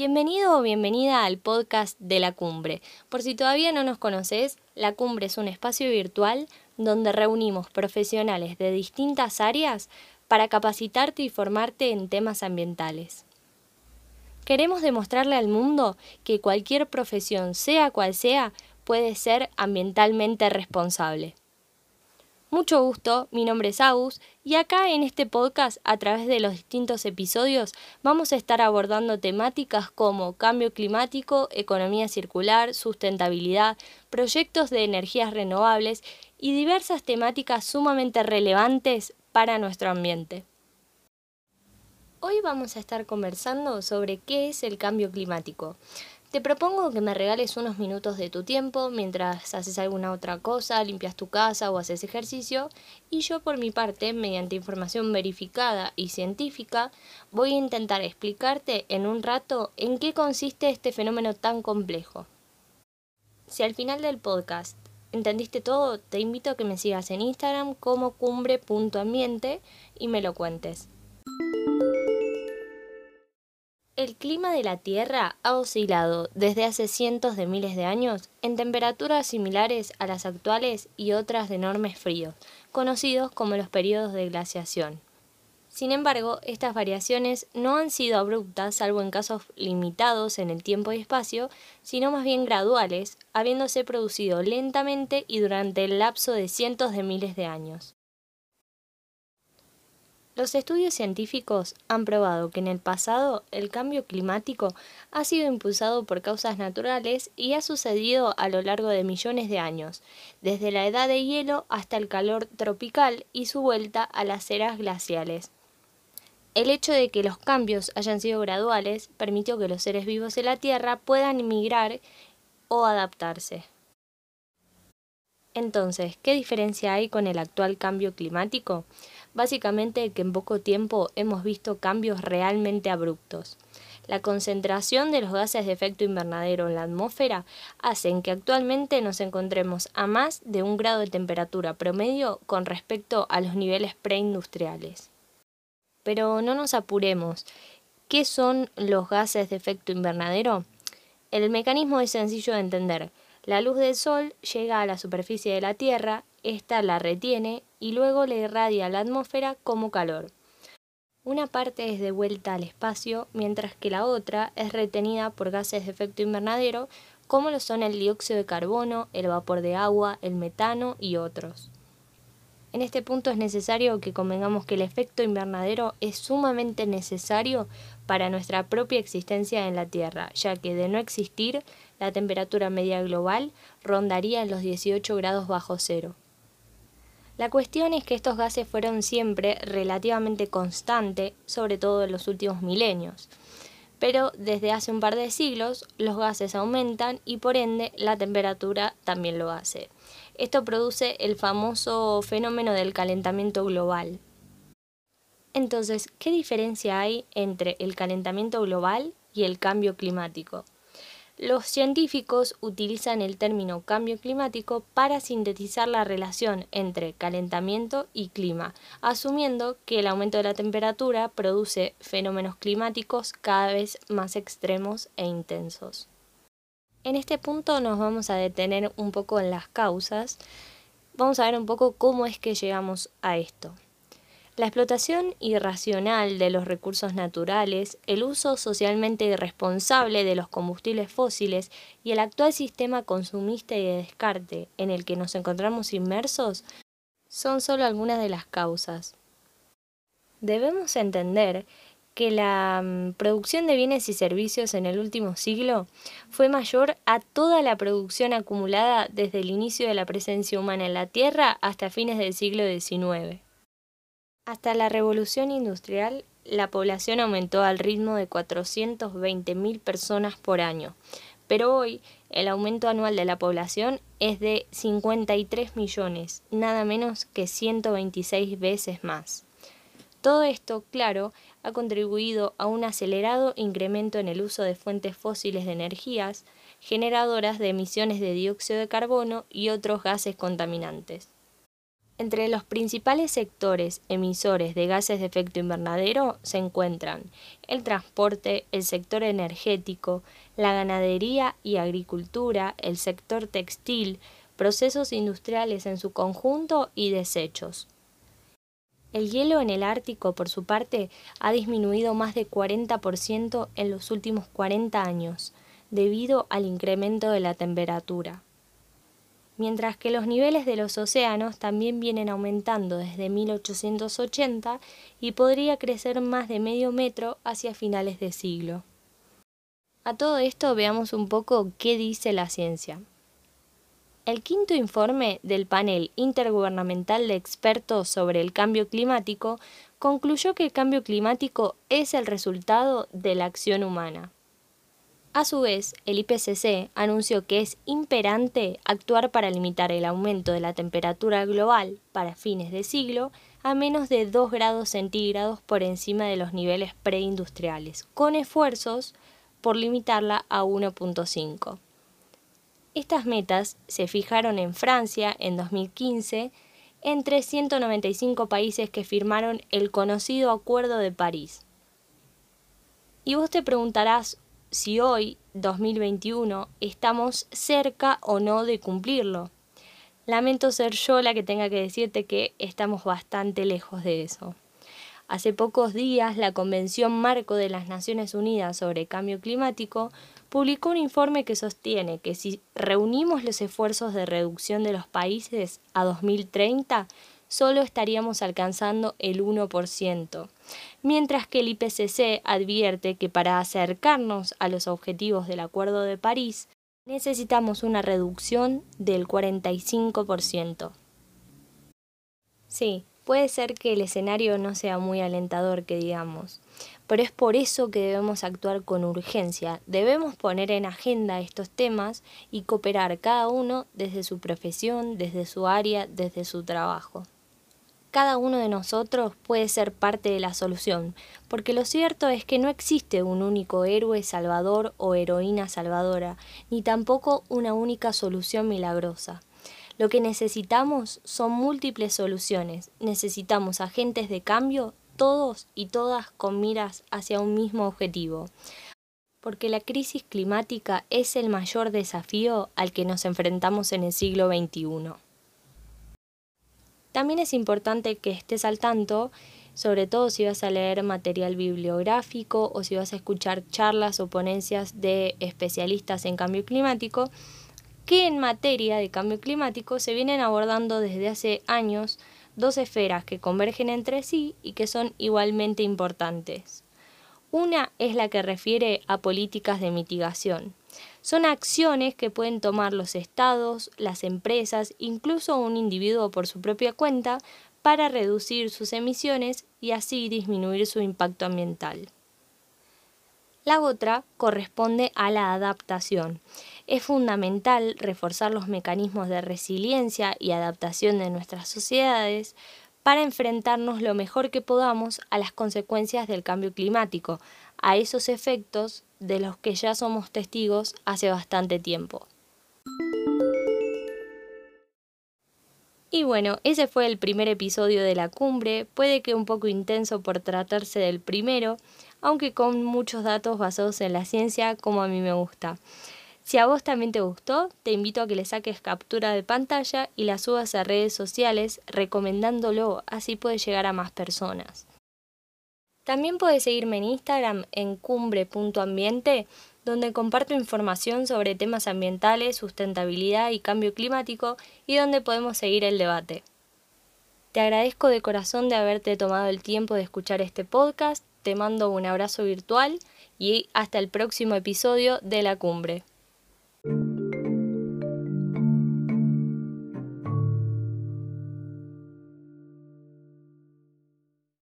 Bienvenido o bienvenida al podcast de la cumbre. Por si todavía no nos conoces, la cumbre es un espacio virtual donde reunimos profesionales de distintas áreas para capacitarte y formarte en temas ambientales. Queremos demostrarle al mundo que cualquier profesión, sea cual sea, puede ser ambientalmente responsable. Mucho gusto, mi nombre es Agus y acá en este podcast, a través de los distintos episodios, vamos a estar abordando temáticas como cambio climático, economía circular, sustentabilidad, proyectos de energías renovables y diversas temáticas sumamente relevantes para nuestro ambiente. Hoy vamos a estar conversando sobre qué es el cambio climático. Te propongo que me regales unos minutos de tu tiempo mientras haces alguna otra cosa, limpias tu casa o haces ejercicio y yo por mi parte, mediante información verificada y científica, voy a intentar explicarte en un rato en qué consiste este fenómeno tan complejo. Si al final del podcast entendiste todo, te invito a que me sigas en Instagram como cumbre.ambiente y me lo cuentes. El clima de la Tierra ha oscilado desde hace cientos de miles de años en temperaturas similares a las actuales y otras de enormes fríos, conocidos como los periodos de glaciación. Sin embargo, estas variaciones no han sido abruptas, salvo en casos limitados en el tiempo y espacio, sino más bien graduales, habiéndose producido lentamente y durante el lapso de cientos de miles de años. Los estudios científicos han probado que en el pasado el cambio climático ha sido impulsado por causas naturales y ha sucedido a lo largo de millones de años, desde la edad de hielo hasta el calor tropical y su vuelta a las eras glaciales. El hecho de que los cambios hayan sido graduales permitió que los seres vivos de la Tierra puedan emigrar o adaptarse. Entonces, ¿qué diferencia hay con el actual cambio climático? Básicamente que en poco tiempo hemos visto cambios realmente abruptos. La concentración de los gases de efecto invernadero en la atmósfera hacen que actualmente nos encontremos a más de un grado de temperatura promedio con respecto a los niveles preindustriales. Pero no nos apuremos. ¿Qué son los gases de efecto invernadero? El mecanismo es sencillo de entender. La luz del sol llega a la superficie de la Tierra, ésta la retiene y luego le irradia la atmósfera como calor. Una parte es devuelta al espacio, mientras que la otra es retenida por gases de efecto invernadero, como lo son el dióxido de carbono, el vapor de agua, el metano y otros. En este punto es necesario que convengamos que el efecto invernadero es sumamente necesario para nuestra propia existencia en la Tierra, ya que de no existir, la temperatura media global rondaría los 18 grados bajo cero. La cuestión es que estos gases fueron siempre relativamente constantes, sobre todo en los últimos milenios. Pero desde hace un par de siglos los gases aumentan y por ende la temperatura también lo hace. Esto produce el famoso fenómeno del calentamiento global. Entonces, ¿qué diferencia hay entre el calentamiento global y el cambio climático? Los científicos utilizan el término cambio climático para sintetizar la relación entre calentamiento y clima, asumiendo que el aumento de la temperatura produce fenómenos climáticos cada vez más extremos e intensos. En este punto nos vamos a detener un poco en las causas. Vamos a ver un poco cómo es que llegamos a esto. La explotación irracional de los recursos naturales, el uso socialmente irresponsable de los combustibles fósiles y el actual sistema consumista y de descarte en el que nos encontramos inmersos son solo algunas de las causas. Debemos entender que la mm, producción de bienes y servicios en el último siglo fue mayor a toda la producción acumulada desde el inicio de la presencia humana en la Tierra hasta fines del siglo XIX. Hasta la revolución industrial, la población aumentó al ritmo de 420.000 personas por año, pero hoy el aumento anual de la población es de 53 millones, nada menos que 126 veces más. Todo esto, claro, ha contribuido a un acelerado incremento en el uso de fuentes fósiles de energías, generadoras de emisiones de dióxido de carbono y otros gases contaminantes. Entre los principales sectores emisores de gases de efecto invernadero se encuentran el transporte, el sector energético, la ganadería y agricultura, el sector textil, procesos industriales en su conjunto y desechos. El hielo en el Ártico, por su parte, ha disminuido más de 40% en los últimos 40 años, debido al incremento de la temperatura mientras que los niveles de los océanos también vienen aumentando desde 1880 y podría crecer más de medio metro hacia finales de siglo. A todo esto veamos un poco qué dice la ciencia. El quinto informe del panel intergubernamental de expertos sobre el cambio climático concluyó que el cambio climático es el resultado de la acción humana. A su vez, el IPCC anunció que es imperante actuar para limitar el aumento de la temperatura global para fines de siglo a menos de 2 grados centígrados por encima de los niveles preindustriales, con esfuerzos por limitarla a 1.5. Estas metas se fijaron en Francia en 2015 entre 195 países que firmaron el conocido Acuerdo de París. Y vos te preguntarás, si hoy, 2021, estamos cerca o no de cumplirlo. Lamento ser yo la que tenga que decirte que estamos bastante lejos de eso. Hace pocos días, la Convención Marco de las Naciones Unidas sobre Cambio Climático publicó un informe que sostiene que si reunimos los esfuerzos de reducción de los países a 2030, solo estaríamos alcanzando el 1%, mientras que el IPCC advierte que para acercarnos a los objetivos del Acuerdo de París necesitamos una reducción del 45%. Sí, puede ser que el escenario no sea muy alentador, que digamos, pero es por eso que debemos actuar con urgencia. Debemos poner en agenda estos temas y cooperar cada uno desde su profesión, desde su área, desde su trabajo cada uno de nosotros puede ser parte de la solución, porque lo cierto es que no existe un único héroe salvador o heroína salvadora, ni tampoco una única solución milagrosa. Lo que necesitamos son múltiples soluciones, necesitamos agentes de cambio, todos y todas con miras hacia un mismo objetivo, porque la crisis climática es el mayor desafío al que nos enfrentamos en el siglo XXI. También es importante que estés al tanto, sobre todo si vas a leer material bibliográfico o si vas a escuchar charlas o ponencias de especialistas en cambio climático, que en materia de cambio climático se vienen abordando desde hace años dos esferas que convergen entre sí y que son igualmente importantes. Una es la que refiere a políticas de mitigación, son acciones que pueden tomar los estados, las empresas, incluso un individuo por su propia cuenta, para reducir sus emisiones y así disminuir su impacto ambiental. La otra corresponde a la adaptación. Es fundamental reforzar los mecanismos de resiliencia y adaptación de nuestras sociedades para enfrentarnos lo mejor que podamos a las consecuencias del cambio climático, a esos efectos de los que ya somos testigos hace bastante tiempo. Y bueno, ese fue el primer episodio de la cumbre, puede que un poco intenso por tratarse del primero, aunque con muchos datos basados en la ciencia como a mí me gusta. Si a vos también te gustó, te invito a que le saques captura de pantalla y la subas a redes sociales recomendándolo, así puede llegar a más personas. También puedes seguirme en Instagram en cumbre.ambiente, donde comparto información sobre temas ambientales, sustentabilidad y cambio climático y donde podemos seguir el debate. Te agradezco de corazón de haberte tomado el tiempo de escuchar este podcast, te mando un abrazo virtual y hasta el próximo episodio de la cumbre.